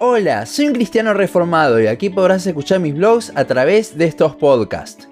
Hola, soy un cristiano reformado y aquí podrás escuchar mis blogs a través de estos podcasts.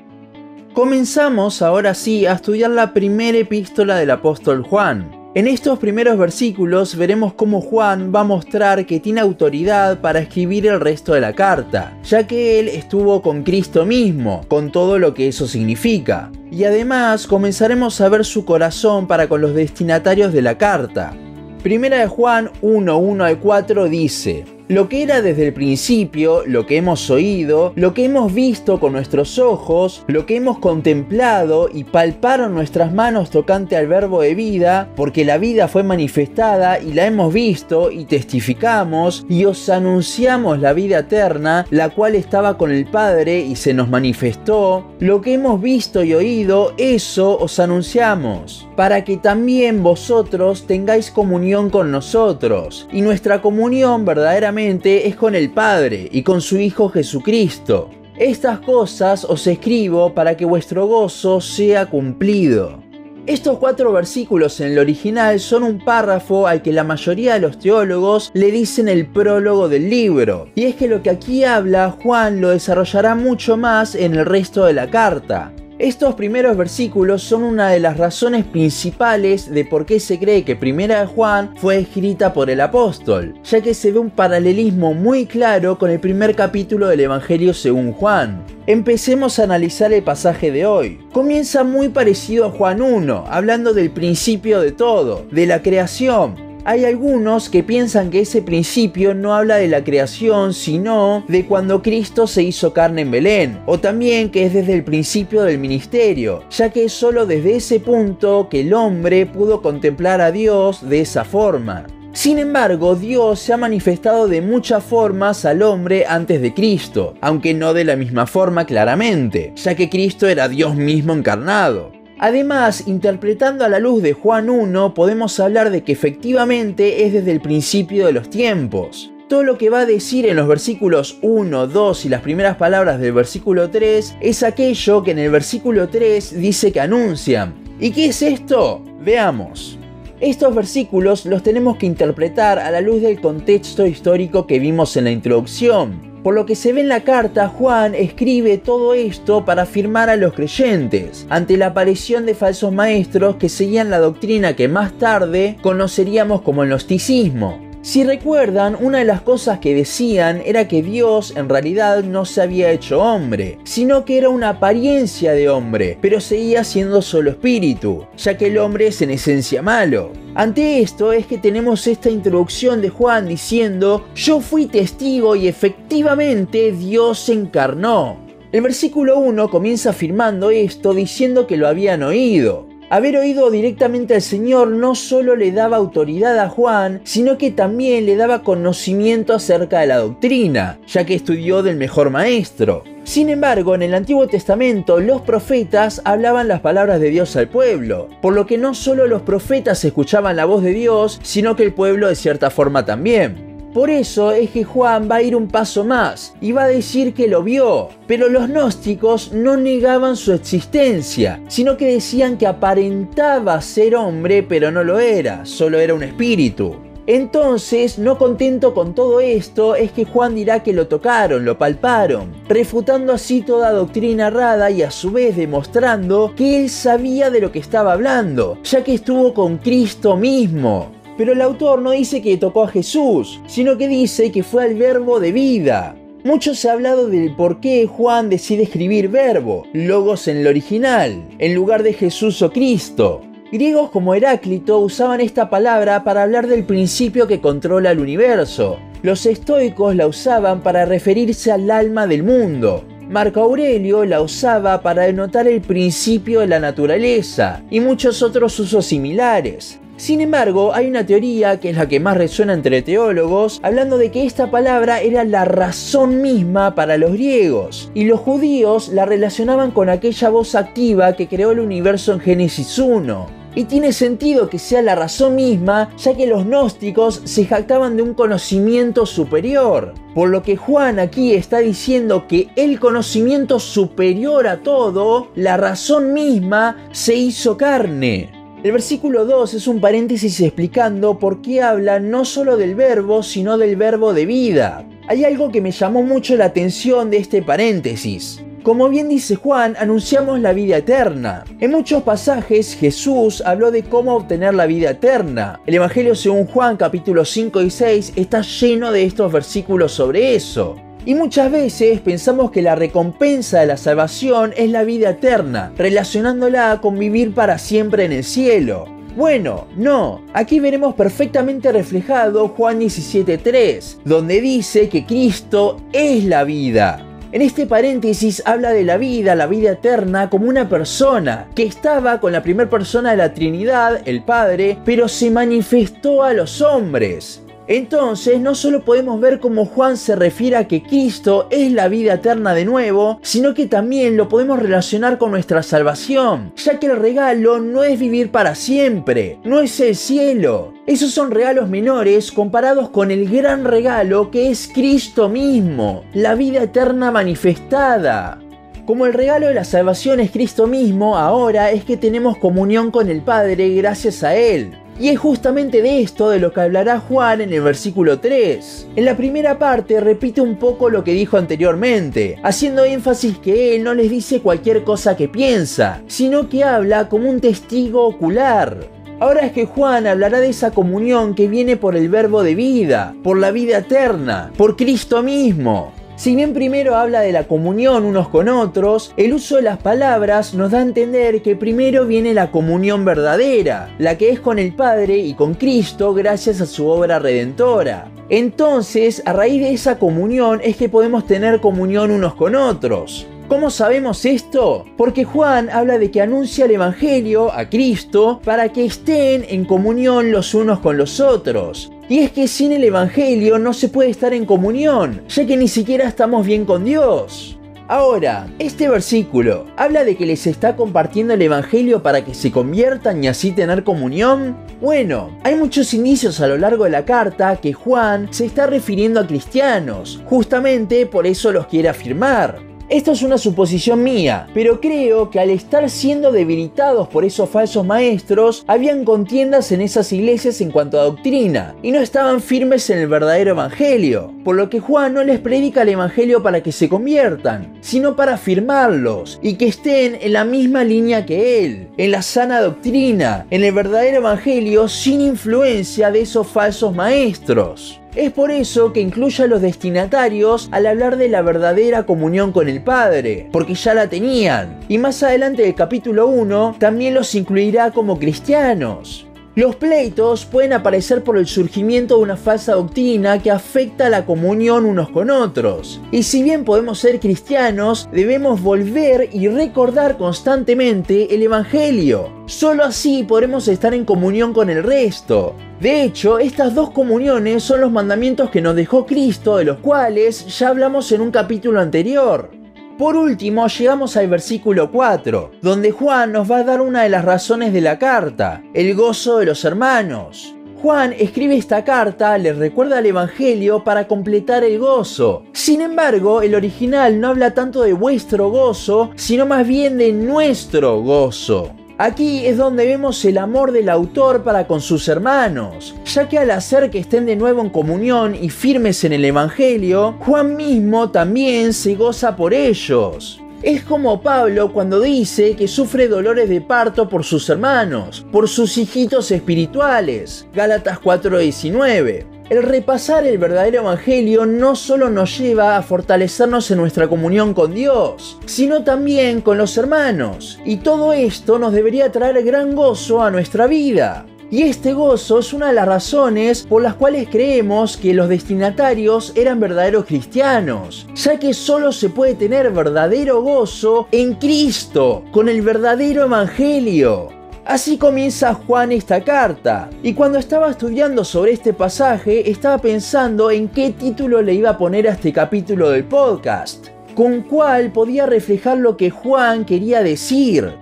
Comenzamos ahora sí a estudiar la primera epístola del apóstol Juan. En estos primeros versículos veremos cómo Juan va a mostrar que tiene autoridad para escribir el resto de la carta, ya que él estuvo con Cristo mismo, con todo lo que eso significa. Y además comenzaremos a ver su corazón para con los destinatarios de la carta. Primera de Juan 1, 1 al 4 dice, lo que era desde el principio, lo que hemos oído, lo que hemos visto con nuestros ojos, lo que hemos contemplado y palparon nuestras manos tocante al verbo de vida, porque la vida fue manifestada y la hemos visto y testificamos y os anunciamos la vida eterna, la cual estaba con el Padre y se nos manifestó. Lo que hemos visto y oído, eso os anunciamos, para que también vosotros tengáis comunión con nosotros, y nuestra comunión verdaderamente es con el Padre y con su Hijo Jesucristo. Estas cosas os escribo para que vuestro gozo sea cumplido. Estos cuatro versículos en el original son un párrafo al que la mayoría de los teólogos le dicen el prólogo del libro, y es que lo que aquí habla Juan lo desarrollará mucho más en el resto de la carta. Estos primeros versículos son una de las razones principales de por qué se cree que Primera de Juan fue escrita por el apóstol, ya que se ve un paralelismo muy claro con el primer capítulo del Evangelio según Juan. Empecemos a analizar el pasaje de hoy. Comienza muy parecido a Juan 1, hablando del principio de todo, de la creación, hay algunos que piensan que ese principio no habla de la creación, sino de cuando Cristo se hizo carne en Belén, o también que es desde el principio del ministerio, ya que es solo desde ese punto que el hombre pudo contemplar a Dios de esa forma. Sin embargo, Dios se ha manifestado de muchas formas al hombre antes de Cristo, aunque no de la misma forma claramente, ya que Cristo era Dios mismo encarnado. Además, interpretando a la luz de Juan 1, podemos hablar de que efectivamente es desde el principio de los tiempos. Todo lo que va a decir en los versículos 1, 2 y las primeras palabras del versículo 3 es aquello que en el versículo 3 dice que anuncian. ¿Y qué es esto? Veamos. Estos versículos los tenemos que interpretar a la luz del contexto histórico que vimos en la introducción. Por lo que se ve en la carta, Juan escribe todo esto para afirmar a los creyentes ante la aparición de falsos maestros que seguían la doctrina que más tarde conoceríamos como el gnosticismo. Si recuerdan, una de las cosas que decían era que Dios en realidad no se había hecho hombre, sino que era una apariencia de hombre, pero seguía siendo solo espíritu, ya que el hombre es en esencia malo. Ante esto es que tenemos esta introducción de Juan diciendo, yo fui testigo y efectivamente Dios se encarnó. El versículo 1 comienza afirmando esto diciendo que lo habían oído. Haber oído directamente al Señor no solo le daba autoridad a Juan, sino que también le daba conocimiento acerca de la doctrina, ya que estudió del mejor maestro. Sin embargo, en el Antiguo Testamento los profetas hablaban las palabras de Dios al pueblo, por lo que no solo los profetas escuchaban la voz de Dios, sino que el pueblo de cierta forma también. Por eso es que Juan va a ir un paso más y va a decir que lo vio. Pero los gnósticos no negaban su existencia, sino que decían que aparentaba ser hombre pero no lo era, solo era un espíritu. Entonces, no contento con todo esto, es que Juan dirá que lo tocaron, lo palparon, refutando así toda doctrina errada y a su vez demostrando que él sabía de lo que estaba hablando, ya que estuvo con Cristo mismo. Pero el autor no dice que tocó a Jesús, sino que dice que fue al verbo de vida. Mucho se ha hablado del por qué Juan decide escribir verbo, logos en el original, en lugar de Jesús o Cristo. Griegos como Heráclito usaban esta palabra para hablar del principio que controla el universo. Los estoicos la usaban para referirse al alma del mundo. Marco Aurelio la usaba para denotar el principio de la naturaleza y muchos otros usos similares. Sin embargo, hay una teoría que es la que más resuena entre teólogos, hablando de que esta palabra era la razón misma para los griegos, y los judíos la relacionaban con aquella voz activa que creó el universo en Génesis 1. Y tiene sentido que sea la razón misma, ya que los gnósticos se jactaban de un conocimiento superior. Por lo que Juan aquí está diciendo que el conocimiento superior a todo, la razón misma, se hizo carne. El versículo 2 es un paréntesis explicando por qué habla no solo del verbo, sino del verbo de vida. Hay algo que me llamó mucho la atención de este paréntesis. Como bien dice Juan, anunciamos la vida eterna. En muchos pasajes Jesús habló de cómo obtener la vida eterna. El Evangelio según Juan capítulo 5 y 6 está lleno de estos versículos sobre eso. Y muchas veces pensamos que la recompensa de la salvación es la vida eterna, relacionándola con vivir para siempre en el cielo. Bueno, no, aquí veremos perfectamente reflejado Juan 17.3, donde dice que Cristo es la vida. En este paréntesis habla de la vida, la vida eterna, como una persona que estaba con la primera persona de la Trinidad, el Padre, pero se manifestó a los hombres. Entonces no solo podemos ver cómo Juan se refiere a que Cristo es la vida eterna de nuevo, sino que también lo podemos relacionar con nuestra salvación, ya que el regalo no es vivir para siempre, no es el cielo. Esos son regalos menores comparados con el gran regalo que es Cristo mismo, la vida eterna manifestada. Como el regalo de la salvación es Cristo mismo, ahora es que tenemos comunión con el Padre gracias a Él. Y es justamente de esto de lo que hablará Juan en el versículo 3. En la primera parte repite un poco lo que dijo anteriormente, haciendo énfasis que él no les dice cualquier cosa que piensa, sino que habla como un testigo ocular. Ahora es que Juan hablará de esa comunión que viene por el verbo de vida, por la vida eterna, por Cristo mismo. Si bien primero habla de la comunión unos con otros, el uso de las palabras nos da a entender que primero viene la comunión verdadera, la que es con el Padre y con Cristo gracias a su obra redentora. Entonces, a raíz de esa comunión es que podemos tener comunión unos con otros. ¿Cómo sabemos esto? Porque Juan habla de que anuncia el Evangelio a Cristo para que estén en comunión los unos con los otros. Y es que sin el Evangelio no se puede estar en comunión, ya que ni siquiera estamos bien con Dios. Ahora, este versículo habla de que les está compartiendo el Evangelio para que se conviertan y así tener comunión. Bueno, hay muchos indicios a lo largo de la carta que Juan se está refiriendo a cristianos, justamente por eso los quiere afirmar. Esto es una suposición mía, pero creo que al estar siendo debilitados por esos falsos maestros, habían contiendas en esas iglesias en cuanto a doctrina, y no estaban firmes en el verdadero evangelio, por lo que Juan no les predica el evangelio para que se conviertan, sino para afirmarlos y que estén en la misma línea que él, en la sana doctrina, en el verdadero evangelio sin influencia de esos falsos maestros. Es por eso que incluye a los destinatarios al hablar de la verdadera comunión con el Padre, porque ya la tenían. Y más adelante del capítulo 1 también los incluirá como cristianos. Los pleitos pueden aparecer por el surgimiento de una falsa doctrina que afecta a la comunión unos con otros. Y si bien podemos ser cristianos, debemos volver y recordar constantemente el Evangelio. Solo así podremos estar en comunión con el resto. De hecho, estas dos comuniones son los mandamientos que nos dejó Cristo, de los cuales ya hablamos en un capítulo anterior. Por último, llegamos al versículo 4, donde Juan nos va a dar una de las razones de la carta, el gozo de los hermanos. Juan escribe esta carta, les recuerda el Evangelio para completar el gozo. Sin embargo, el original no habla tanto de vuestro gozo, sino más bien de nuestro gozo. Aquí es donde vemos el amor del autor para con sus hermanos, ya que al hacer que estén de nuevo en comunión y firmes en el Evangelio, Juan mismo también se goza por ellos. Es como Pablo cuando dice que sufre dolores de parto por sus hermanos, por sus hijitos espirituales. Gálatas 4:19. El repasar el verdadero Evangelio no solo nos lleva a fortalecernos en nuestra comunión con Dios, sino también con los hermanos. Y todo esto nos debería traer gran gozo a nuestra vida. Y este gozo es una de las razones por las cuales creemos que los destinatarios eran verdaderos cristianos, ya que solo se puede tener verdadero gozo en Cristo, con el verdadero Evangelio. Así comienza Juan esta carta, y cuando estaba estudiando sobre este pasaje estaba pensando en qué título le iba a poner a este capítulo del podcast, con cuál podía reflejar lo que Juan quería decir.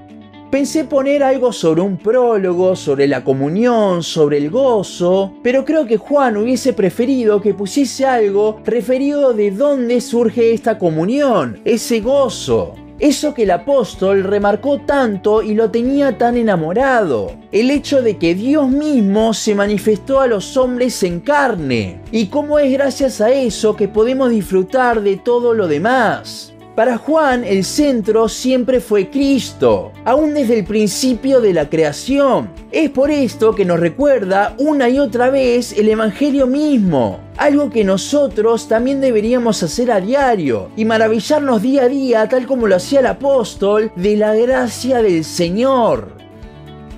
Pensé poner algo sobre un prólogo, sobre la comunión, sobre el gozo, pero creo que Juan hubiese preferido que pusiese algo referido de dónde surge esta comunión, ese gozo. Eso que el apóstol remarcó tanto y lo tenía tan enamorado. El hecho de que Dios mismo se manifestó a los hombres en carne. Y cómo es gracias a eso que podemos disfrutar de todo lo demás. Para Juan el centro siempre fue Cristo, aún desde el principio de la creación. Es por esto que nos recuerda una y otra vez el Evangelio mismo, algo que nosotros también deberíamos hacer a diario y maravillarnos día a día tal como lo hacía el apóstol de la gracia del Señor.